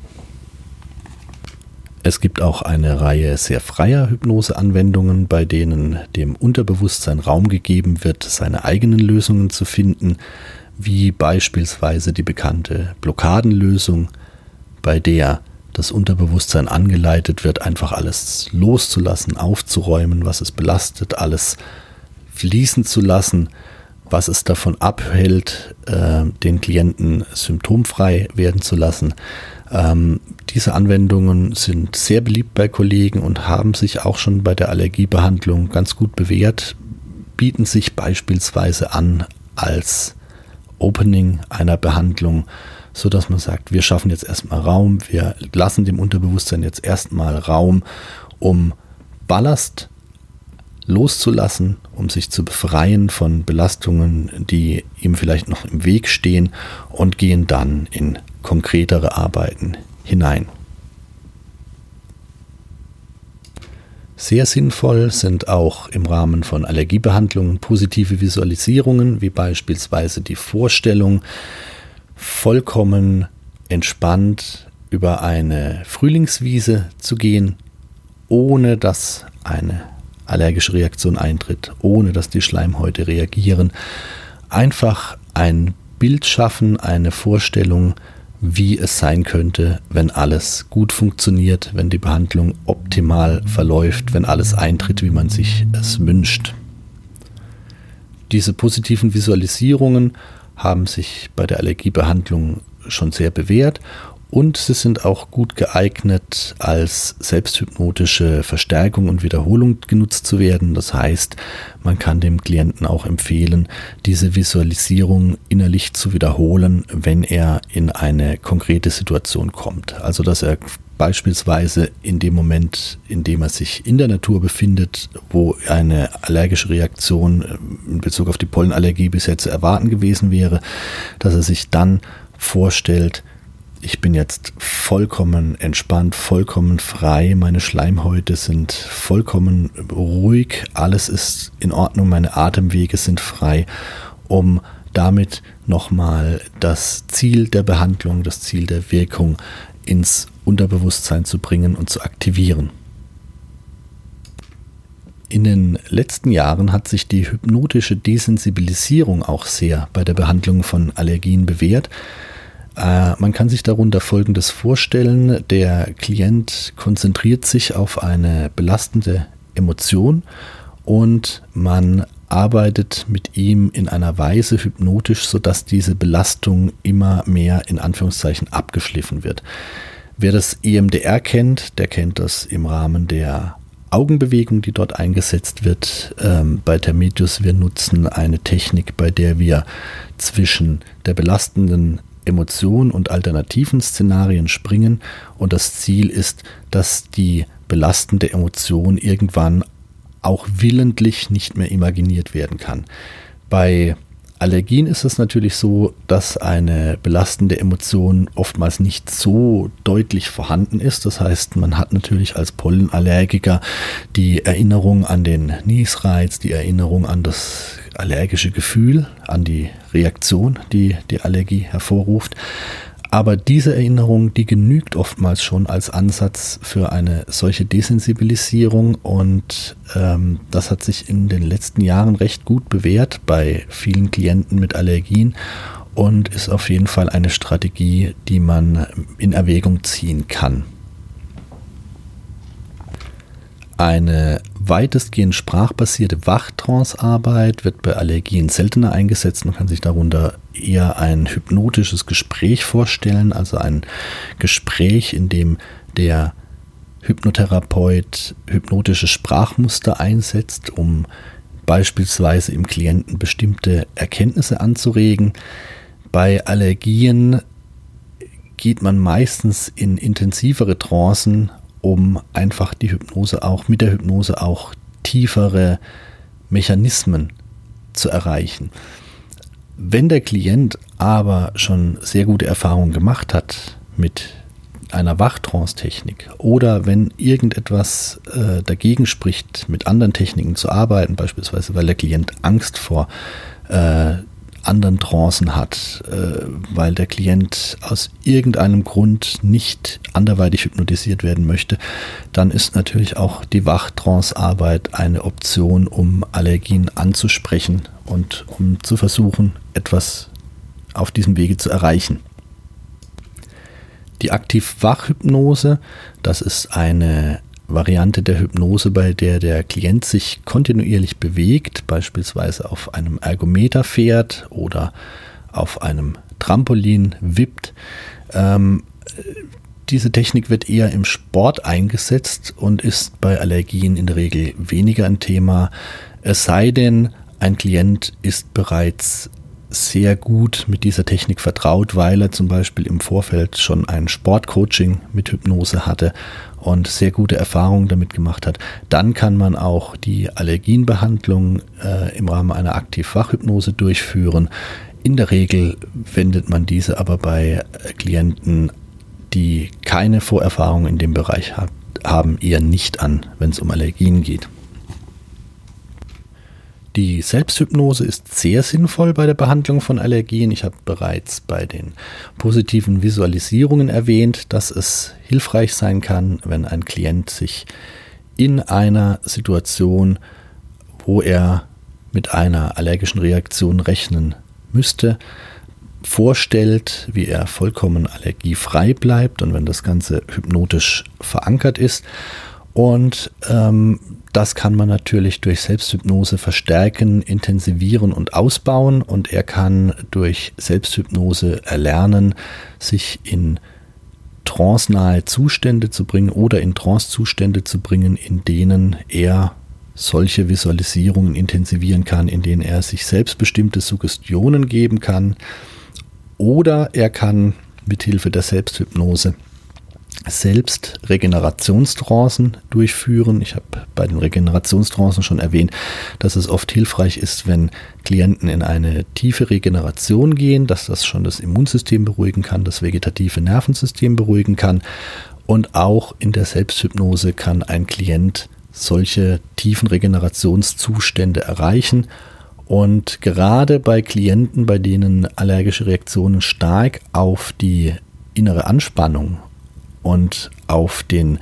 Es gibt auch eine Reihe sehr freier Hypnoseanwendungen, bei denen dem Unterbewusstsein Raum gegeben wird, seine eigenen Lösungen zu finden, wie beispielsweise die bekannte Blockadenlösung, bei der das Unterbewusstsein angeleitet wird, einfach alles loszulassen, aufzuräumen, was es belastet, alles fließen zu lassen, was es davon abhält, äh, den Klienten symptomfrei werden zu lassen. Ähm, diese Anwendungen sind sehr beliebt bei Kollegen und haben sich auch schon bei der Allergiebehandlung ganz gut bewährt, bieten sich beispielsweise an als Opening einer Behandlung, so dass man sagt, wir schaffen jetzt erstmal Raum, wir lassen dem Unterbewusstsein jetzt erstmal Raum, um Ballast loszulassen, um sich zu befreien von Belastungen, die ihm vielleicht noch im Weg stehen und gehen dann in konkretere Arbeiten hinein. Sehr sinnvoll sind auch im Rahmen von Allergiebehandlungen positive Visualisierungen, wie beispielsweise die Vorstellung, vollkommen entspannt über eine Frühlingswiese zu gehen, ohne dass eine allergische Reaktion eintritt, ohne dass die Schleimhäute reagieren. Einfach ein Bild schaffen, eine Vorstellung, wie es sein könnte, wenn alles gut funktioniert, wenn die Behandlung optimal verläuft, wenn alles eintritt, wie man sich es wünscht. Diese positiven Visualisierungen haben sich bei der Allergiebehandlung schon sehr bewährt und sie sind auch gut geeignet, als selbsthypnotische Verstärkung und Wiederholung genutzt zu werden. Das heißt, man kann dem Klienten auch empfehlen, diese Visualisierung innerlich zu wiederholen, wenn er in eine konkrete Situation kommt. Also, dass er beispielsweise in dem Moment, in dem er sich in der Natur befindet, wo eine allergische Reaktion in Bezug auf die Pollenallergie bisher zu erwarten gewesen wäre, dass er sich dann vorstellt, ich bin jetzt vollkommen entspannt, vollkommen frei, meine Schleimhäute sind vollkommen ruhig, alles ist in Ordnung, meine Atemwege sind frei, um damit nochmal das Ziel der Behandlung, das Ziel der Wirkung ins Unterbewusstsein zu bringen und zu aktivieren. In den letzten Jahren hat sich die hypnotische Desensibilisierung auch sehr bei der Behandlung von Allergien bewährt. Äh, man kann sich darunter Folgendes vorstellen. Der Klient konzentriert sich auf eine belastende Emotion und man arbeitet mit ihm in einer Weise hypnotisch, sodass diese Belastung immer mehr in Anführungszeichen abgeschliffen wird. Wer das EMDR kennt, der kennt das im Rahmen der Augenbewegung, die dort eingesetzt wird. Ähm, bei Termitius, wir nutzen eine Technik, bei der wir zwischen der belastenden Emotionen und alternativen Szenarien springen und das Ziel ist, dass die belastende Emotion irgendwann auch willentlich nicht mehr imaginiert werden kann. Bei Allergien ist es natürlich so, dass eine belastende Emotion oftmals nicht so deutlich vorhanden ist. Das heißt, man hat natürlich als Pollenallergiker die Erinnerung an den Niesreiz, die Erinnerung an das allergische Gefühl, an die Reaktion, die die Allergie hervorruft. Aber diese Erinnerung, die genügt oftmals schon als Ansatz für eine solche Desensibilisierung und ähm, das hat sich in den letzten Jahren recht gut bewährt bei vielen Klienten mit Allergien und ist auf jeden Fall eine Strategie, die man in Erwägung ziehen kann. Eine weitestgehend sprachbasierte Wachtrancearbeit wird bei Allergien seltener eingesetzt. Man kann sich darunter eher ein hypnotisches Gespräch vorstellen, also ein Gespräch, in dem der Hypnotherapeut hypnotische Sprachmuster einsetzt, um beispielsweise im Klienten bestimmte Erkenntnisse anzuregen. Bei Allergien geht man meistens in intensivere Trancen, um einfach die Hypnose auch mit der Hypnose auch tiefere Mechanismen zu erreichen. Wenn der Klient aber schon sehr gute Erfahrungen gemacht hat mit einer Wachtrance-Technik oder wenn irgendetwas äh, dagegen spricht, mit anderen Techniken zu arbeiten, beispielsweise weil der Klient Angst vor äh, anderen Trancen hat, äh, weil der Klient aus irgendeinem Grund nicht anderweitig hypnotisiert werden möchte, dann ist natürlich auch die Wachtrance-Arbeit eine Option, um Allergien anzusprechen und um zu versuchen, etwas auf diesem Wege zu erreichen. Die Aktiv-Wach-Hypnose, das ist eine Variante der Hypnose, bei der der Klient sich kontinuierlich bewegt, beispielsweise auf einem Ergometer fährt oder auf einem Trampolin wippt. Ähm, diese Technik wird eher im Sport eingesetzt und ist bei Allergien in der Regel weniger ein Thema. Es sei denn, ein Klient ist bereits sehr gut mit dieser Technik vertraut, weil er zum Beispiel im Vorfeld schon ein Sportcoaching mit Hypnose hatte und sehr gute Erfahrungen damit gemacht hat, dann kann man auch die Allergienbehandlung äh, im Rahmen einer Aktiv-Fachhypnose durchführen. In der Regel wendet man diese aber bei Klienten, die keine Vorerfahrung in dem Bereich hat, haben, eher nicht an, wenn es um Allergien geht. Die Selbsthypnose ist sehr sinnvoll bei der Behandlung von Allergien. Ich habe bereits bei den positiven Visualisierungen erwähnt, dass es hilfreich sein kann, wenn ein Klient sich in einer Situation, wo er mit einer allergischen Reaktion rechnen müsste, vorstellt, wie er vollkommen allergiefrei bleibt und wenn das Ganze hypnotisch verankert ist. Und ähm, das kann man natürlich durch Selbsthypnose verstärken, intensivieren und ausbauen. Und er kann durch Selbsthypnose erlernen, sich in trancenahe Zustände zu bringen oder in Trance-Zustände zu bringen, in denen er solche Visualisierungen intensivieren kann, in denen er sich selbstbestimmte Suggestionen geben kann. Oder er kann mithilfe der Selbsthypnose selbst Regenerationstrancen durchführen. Ich habe bei den Regenerationstrancen schon erwähnt, dass es oft hilfreich ist, wenn Klienten in eine tiefe Regeneration gehen, dass das schon das Immunsystem beruhigen kann, das vegetative Nervensystem beruhigen kann. Und auch in der Selbsthypnose kann ein Klient solche tiefen Regenerationszustände erreichen. Und gerade bei Klienten, bei denen allergische Reaktionen stark auf die innere Anspannung und auf den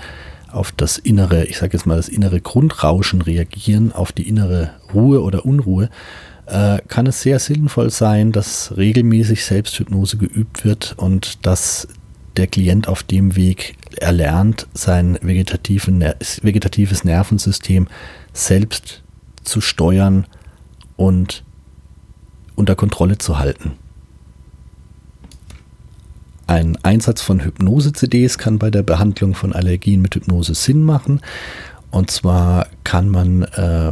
auf das innere, ich sage jetzt mal das innere Grundrauschen reagieren, auf die innere Ruhe oder Unruhe, äh, kann es sehr sinnvoll sein, dass regelmäßig Selbsthypnose geübt wird und dass der Klient auf dem Weg erlernt, sein vegetatives Nervensystem selbst zu steuern und unter Kontrolle zu halten. Ein Einsatz von Hypnose-CDs kann bei der Behandlung von Allergien mit Hypnose Sinn machen. Und zwar kann man äh,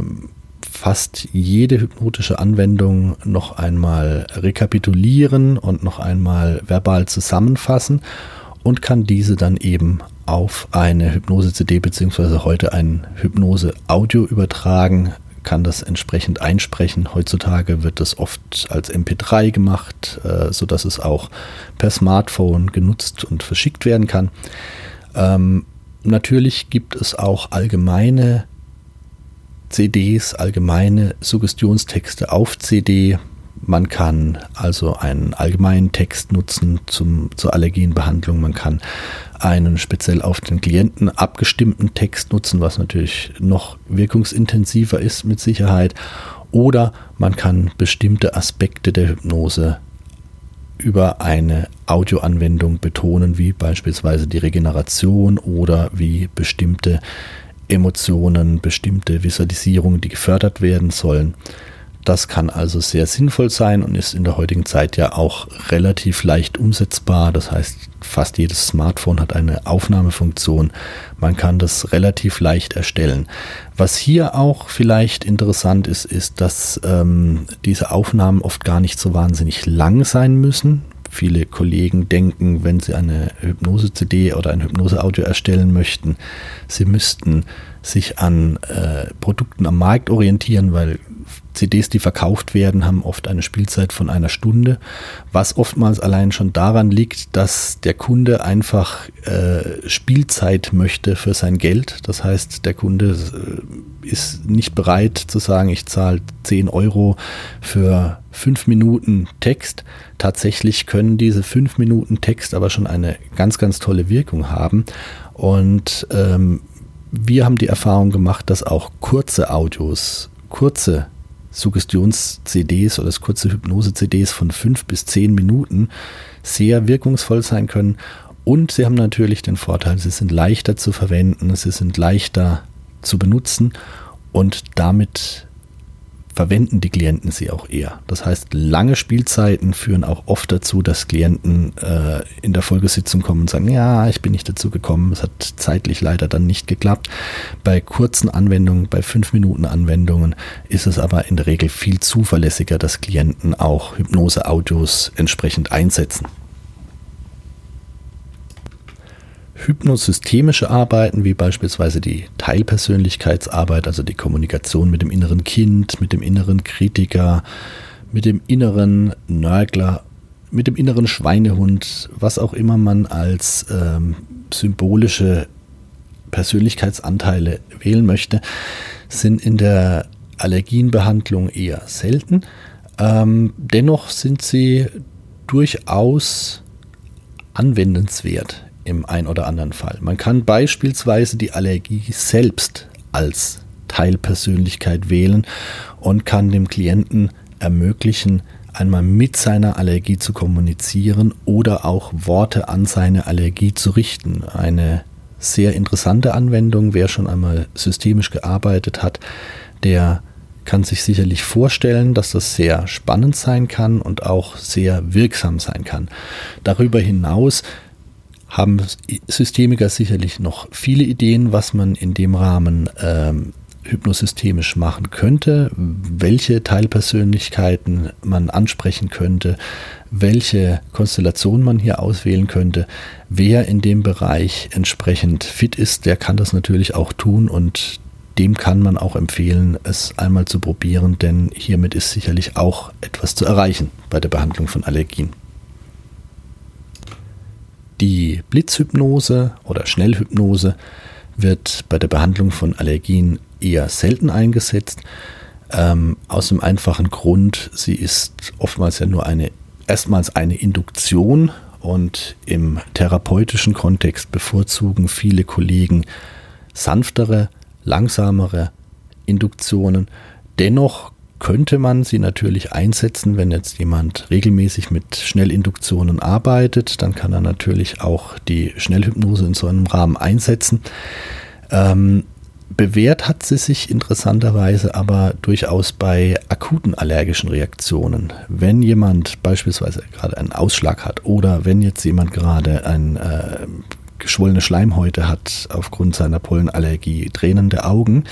fast jede hypnotische Anwendung noch einmal rekapitulieren und noch einmal verbal zusammenfassen und kann diese dann eben auf eine Hypnose-CD bzw. heute ein Hypnose-Audio übertragen, kann das entsprechend einsprechen. Heutzutage wird das oft als MP3 gemacht, äh, sodass es auch per Smartphone genutzt und verschickt werden kann. Ähm, natürlich gibt es auch allgemeine CDs, allgemeine Suggestionstexte auf CD. Man kann also einen allgemeinen Text nutzen zum, zur Allergienbehandlung. Man kann einen speziell auf den Klienten abgestimmten Text nutzen, was natürlich noch wirkungsintensiver ist mit Sicherheit. Oder man kann bestimmte Aspekte der Hypnose über eine Audioanwendung betonen, wie beispielsweise die Regeneration oder wie bestimmte Emotionen, bestimmte Visualisierungen, die gefördert werden sollen. Das kann also sehr sinnvoll sein und ist in der heutigen Zeit ja auch relativ leicht umsetzbar. Das heißt, fast jedes Smartphone hat eine Aufnahmefunktion. Man kann das relativ leicht erstellen. Was hier auch vielleicht interessant ist, ist, dass ähm, diese Aufnahmen oft gar nicht so wahnsinnig lang sein müssen. Viele Kollegen denken, wenn sie eine Hypnose-CD oder ein Hypnose-Audio erstellen möchten, sie müssten sich an äh, Produkten am Markt orientieren, weil CDs, die verkauft werden, haben oft eine Spielzeit von einer Stunde, was oftmals allein schon daran liegt, dass der Kunde einfach äh, Spielzeit möchte für sein Geld. Das heißt, der Kunde äh, ist nicht bereit zu sagen, ich zahle 10 Euro für 5 Minuten Text. Tatsächlich können diese 5 Minuten Text aber schon eine ganz, ganz tolle Wirkung haben. Und ähm, wir haben die Erfahrung gemacht, dass auch kurze Audios, kurze Suggestions-CDs oder kurze Hypnose-CDs von fünf bis zehn Minuten sehr wirkungsvoll sein können. Und sie haben natürlich den Vorteil, sie sind leichter zu verwenden, sie sind leichter zu benutzen und damit verwenden die Klienten sie auch eher. Das heißt, lange Spielzeiten führen auch oft dazu, dass Klienten äh, in der Folgesitzung kommen und sagen, ja, ich bin nicht dazu gekommen, es hat zeitlich leider dann nicht geklappt. Bei kurzen Anwendungen, bei 5 Minuten Anwendungen ist es aber in der Regel viel zuverlässiger, dass Klienten auch Hypnose-Audios entsprechend einsetzen. Hypnosystemische Arbeiten, wie beispielsweise die Teilpersönlichkeitsarbeit, also die Kommunikation mit dem inneren Kind, mit dem inneren Kritiker, mit dem inneren Nörgler, mit dem inneren Schweinehund, was auch immer man als ähm, symbolische Persönlichkeitsanteile wählen möchte, sind in der Allergienbehandlung eher selten. Ähm, dennoch sind sie durchaus anwendenswert im ein oder anderen Fall. Man kann beispielsweise die Allergie selbst als Teilpersönlichkeit wählen und kann dem Klienten ermöglichen, einmal mit seiner Allergie zu kommunizieren oder auch Worte an seine Allergie zu richten. Eine sehr interessante Anwendung, wer schon einmal systemisch gearbeitet hat, der kann sich sicherlich vorstellen, dass das sehr spannend sein kann und auch sehr wirksam sein kann. Darüber hinaus haben Systemiker sicherlich noch viele Ideen, was man in dem Rahmen ähm, hypnosystemisch machen könnte, welche Teilpersönlichkeiten man ansprechen könnte, welche Konstellation man hier auswählen könnte. Wer in dem Bereich entsprechend fit ist, der kann das natürlich auch tun und dem kann man auch empfehlen, es einmal zu probieren, denn hiermit ist sicherlich auch etwas zu erreichen bei der Behandlung von Allergien. Die Blitzhypnose oder Schnellhypnose wird bei der Behandlung von Allergien eher selten eingesetzt. Ähm, aus dem einfachen Grund, sie ist oftmals ja nur eine, erstmals eine Induktion und im therapeutischen Kontext bevorzugen viele Kollegen sanftere, langsamere Induktionen. Dennoch könnte man sie natürlich einsetzen, wenn jetzt jemand regelmäßig mit Schnellinduktionen arbeitet, dann kann er natürlich auch die Schnellhypnose in so einem Rahmen einsetzen. Ähm, bewährt hat sie sich interessanterweise aber durchaus bei akuten allergischen Reaktionen. Wenn jemand beispielsweise gerade einen Ausschlag hat oder wenn jetzt jemand gerade ein äh, geschwollene Schleimhäute hat aufgrund seiner Pollenallergie, tränende Augen,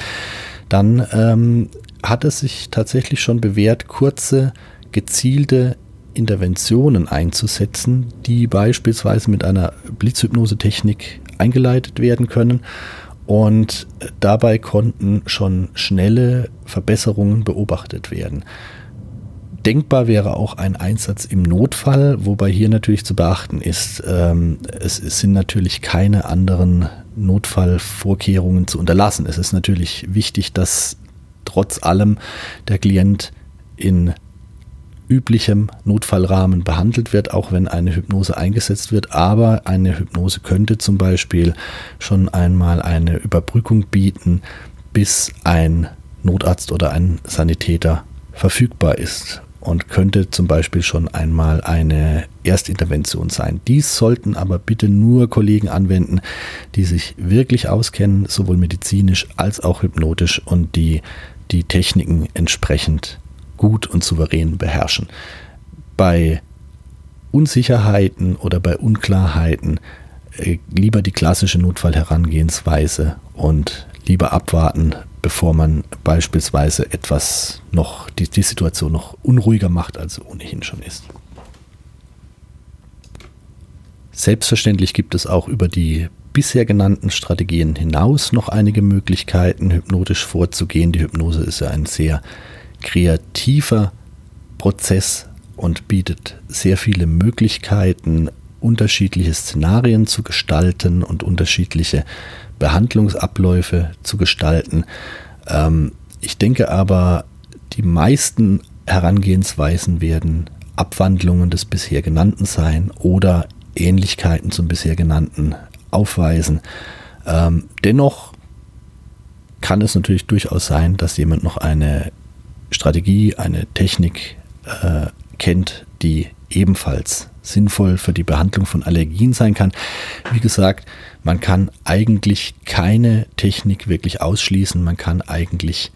dann ähm, hat es sich tatsächlich schon bewährt, kurze, gezielte Interventionen einzusetzen, die beispielsweise mit einer Blitzhypnose-Technik eingeleitet werden können. Und dabei konnten schon schnelle Verbesserungen beobachtet werden. Denkbar wäre auch ein Einsatz im Notfall, wobei hier natürlich zu beachten ist, ähm, es, es sind natürlich keine anderen Notfallvorkehrungen zu unterlassen. Es ist natürlich wichtig, dass trotz allem der Klient in üblichem Notfallrahmen behandelt wird, auch wenn eine Hypnose eingesetzt wird. Aber eine Hypnose könnte zum Beispiel schon einmal eine Überbrückung bieten, bis ein Notarzt oder ein Sanitäter verfügbar ist und könnte zum Beispiel schon einmal eine Erstintervention sein. Dies sollten aber bitte nur Kollegen anwenden, die sich wirklich auskennen, sowohl medizinisch als auch hypnotisch und die die Techniken entsprechend gut und souverän beherrschen. Bei Unsicherheiten oder bei Unklarheiten äh, lieber die klassische Notfallherangehensweise und lieber abwarten, bevor man beispielsweise etwas noch, die, die Situation noch unruhiger macht, als ohnehin schon ist. Selbstverständlich gibt es auch über die bisher genannten Strategien hinaus noch einige Möglichkeiten, hypnotisch vorzugehen. Die Hypnose ist ja ein sehr kreativer Prozess und bietet sehr viele Möglichkeiten, unterschiedliche Szenarien zu gestalten und unterschiedliche Behandlungsabläufe zu gestalten. Ähm, ich denke aber, die meisten Herangehensweisen werden Abwandlungen des bisher genannten sein oder Ähnlichkeiten zum bisher genannten aufweisen. Ähm, dennoch kann es natürlich durchaus sein, dass jemand noch eine Strategie, eine Technik äh, kennt, die ebenfalls sinnvoll für die Behandlung von Allergien sein kann. Wie gesagt, man kann eigentlich keine Technik wirklich ausschließen. Man kann eigentlich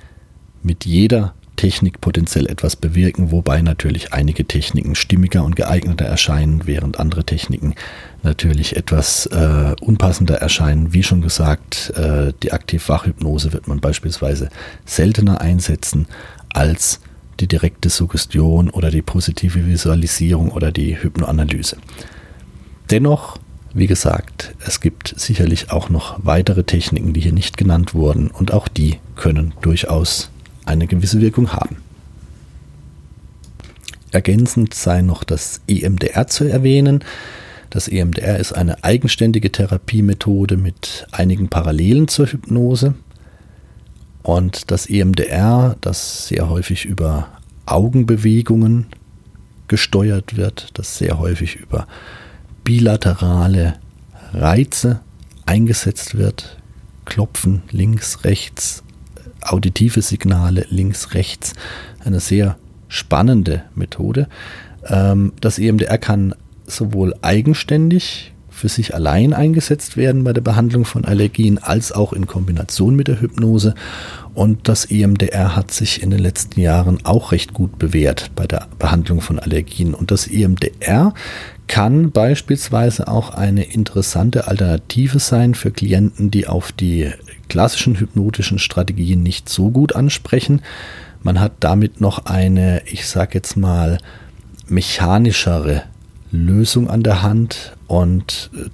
mit jeder Technik potenziell etwas bewirken, wobei natürlich einige Techniken stimmiger und geeigneter erscheinen, während andere Techniken natürlich etwas äh, unpassender erscheinen. Wie schon gesagt, äh, die Aktiv-Wachhypnose wird man beispielsweise seltener einsetzen als die direkte Suggestion oder die positive Visualisierung oder die Hypnoanalyse. Dennoch, wie gesagt, es gibt sicherlich auch noch weitere Techniken, die hier nicht genannt wurden und auch die können durchaus eine gewisse Wirkung haben. Ergänzend sei noch das EMDR zu erwähnen. Das EMDR ist eine eigenständige Therapiemethode mit einigen Parallelen zur Hypnose. Und das EMDR, das sehr häufig über Augenbewegungen gesteuert wird, das sehr häufig über bilaterale Reize eingesetzt wird, Klopfen links, rechts, auditive Signale links, rechts, eine sehr spannende Methode. Ähm, das EMDR kann sowohl eigenständig für sich allein eingesetzt werden bei der Behandlung von Allergien als auch in Kombination mit der Hypnose. Und das EMDR hat sich in den letzten Jahren auch recht gut bewährt bei der Behandlung von Allergien. Und das EMDR kann beispielsweise auch eine interessante Alternative sein für Klienten, die auf die klassischen hypnotischen Strategien nicht so gut ansprechen. Man hat damit noch eine, ich sage jetzt mal, mechanischere Lösung an der Hand und äh,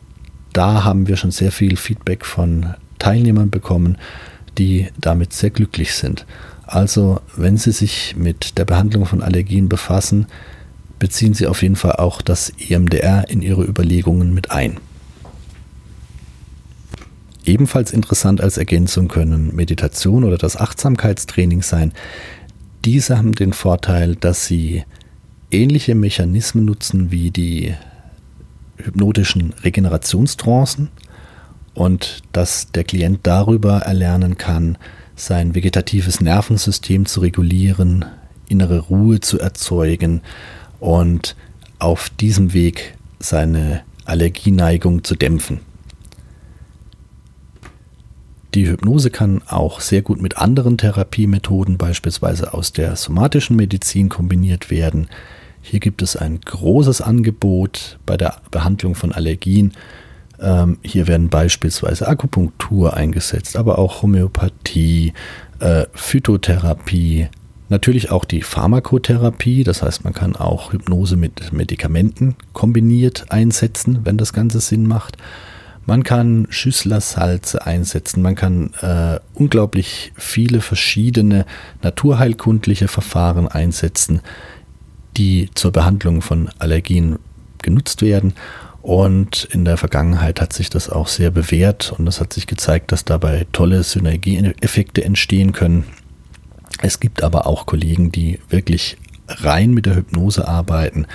da haben wir schon sehr viel Feedback von Teilnehmern bekommen, die damit sehr glücklich sind. Also, wenn Sie sich mit der Behandlung von Allergien befassen, beziehen Sie auf jeden Fall auch das EMDR in Ihre Überlegungen mit ein. Ebenfalls interessant als Ergänzung können Meditation oder das Achtsamkeitstraining sein. Diese haben den Vorteil, dass sie ähnliche Mechanismen nutzen wie die hypnotischen Regenerationstrancen und dass der Klient darüber erlernen kann, sein vegetatives Nervensystem zu regulieren, innere Ruhe zu erzeugen und auf diesem Weg seine Allergieneigung zu dämpfen. Die Hypnose kann auch sehr gut mit anderen Therapiemethoden, beispielsweise aus der somatischen Medizin, kombiniert werden. Hier gibt es ein großes Angebot bei der Behandlung von Allergien. Ähm, hier werden beispielsweise Akupunktur eingesetzt, aber auch Homöopathie, äh, Phytotherapie, natürlich auch die Pharmakotherapie. Das heißt, man kann auch Hypnose mit Medikamenten kombiniert einsetzen, wenn das Ganze Sinn macht. Man kann Schüsslersalze einsetzen, man kann äh, unglaublich viele verschiedene naturheilkundliche Verfahren einsetzen die zur Behandlung von Allergien genutzt werden. Und in der Vergangenheit hat sich das auch sehr bewährt und es hat sich gezeigt, dass dabei tolle Synergieeffekte entstehen können. Es gibt aber auch Kollegen, die wirklich rein mit der Hypnose arbeiten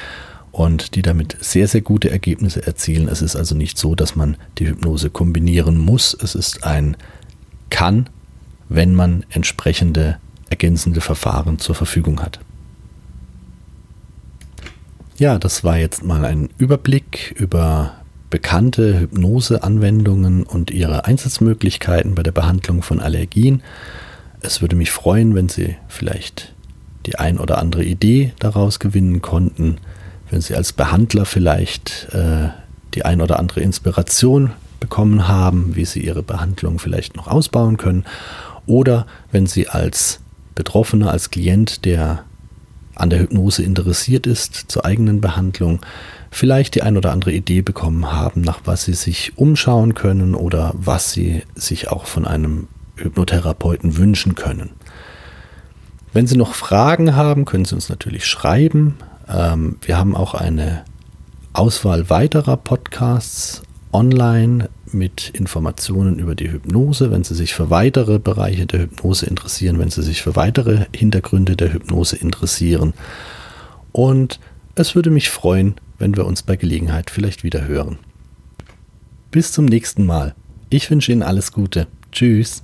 und die damit sehr, sehr gute Ergebnisse erzielen. Es ist also nicht so, dass man die Hypnose kombinieren muss. Es ist ein kann, wenn man entsprechende ergänzende Verfahren zur Verfügung hat. Ja, das war jetzt mal ein Überblick über bekannte Hypnose-Anwendungen und ihre Einsatzmöglichkeiten bei der Behandlung von Allergien. Es würde mich freuen, wenn Sie vielleicht die ein oder andere Idee daraus gewinnen konnten, wenn Sie als Behandler vielleicht äh, die ein oder andere Inspiration bekommen haben, wie Sie Ihre Behandlung vielleicht noch ausbauen können, oder wenn Sie als Betroffener, als Klient, der an der Hypnose interessiert ist, zur eigenen Behandlung, vielleicht die ein oder andere Idee bekommen haben, nach was Sie sich umschauen können oder was Sie sich auch von einem Hypnotherapeuten wünschen können. Wenn Sie noch Fragen haben, können Sie uns natürlich schreiben. Ähm, wir haben auch eine Auswahl weiterer Podcasts online mit Informationen über die Hypnose. Wenn Sie sich für weitere Bereiche der Hypnose interessieren, wenn Sie sich für weitere Hintergründe der Hypnose interessieren. Und es würde mich freuen, wenn wir uns bei Gelegenheit vielleicht wieder hören. Bis zum nächsten Mal. Ich wünsche Ihnen alles Gute. Tschüss.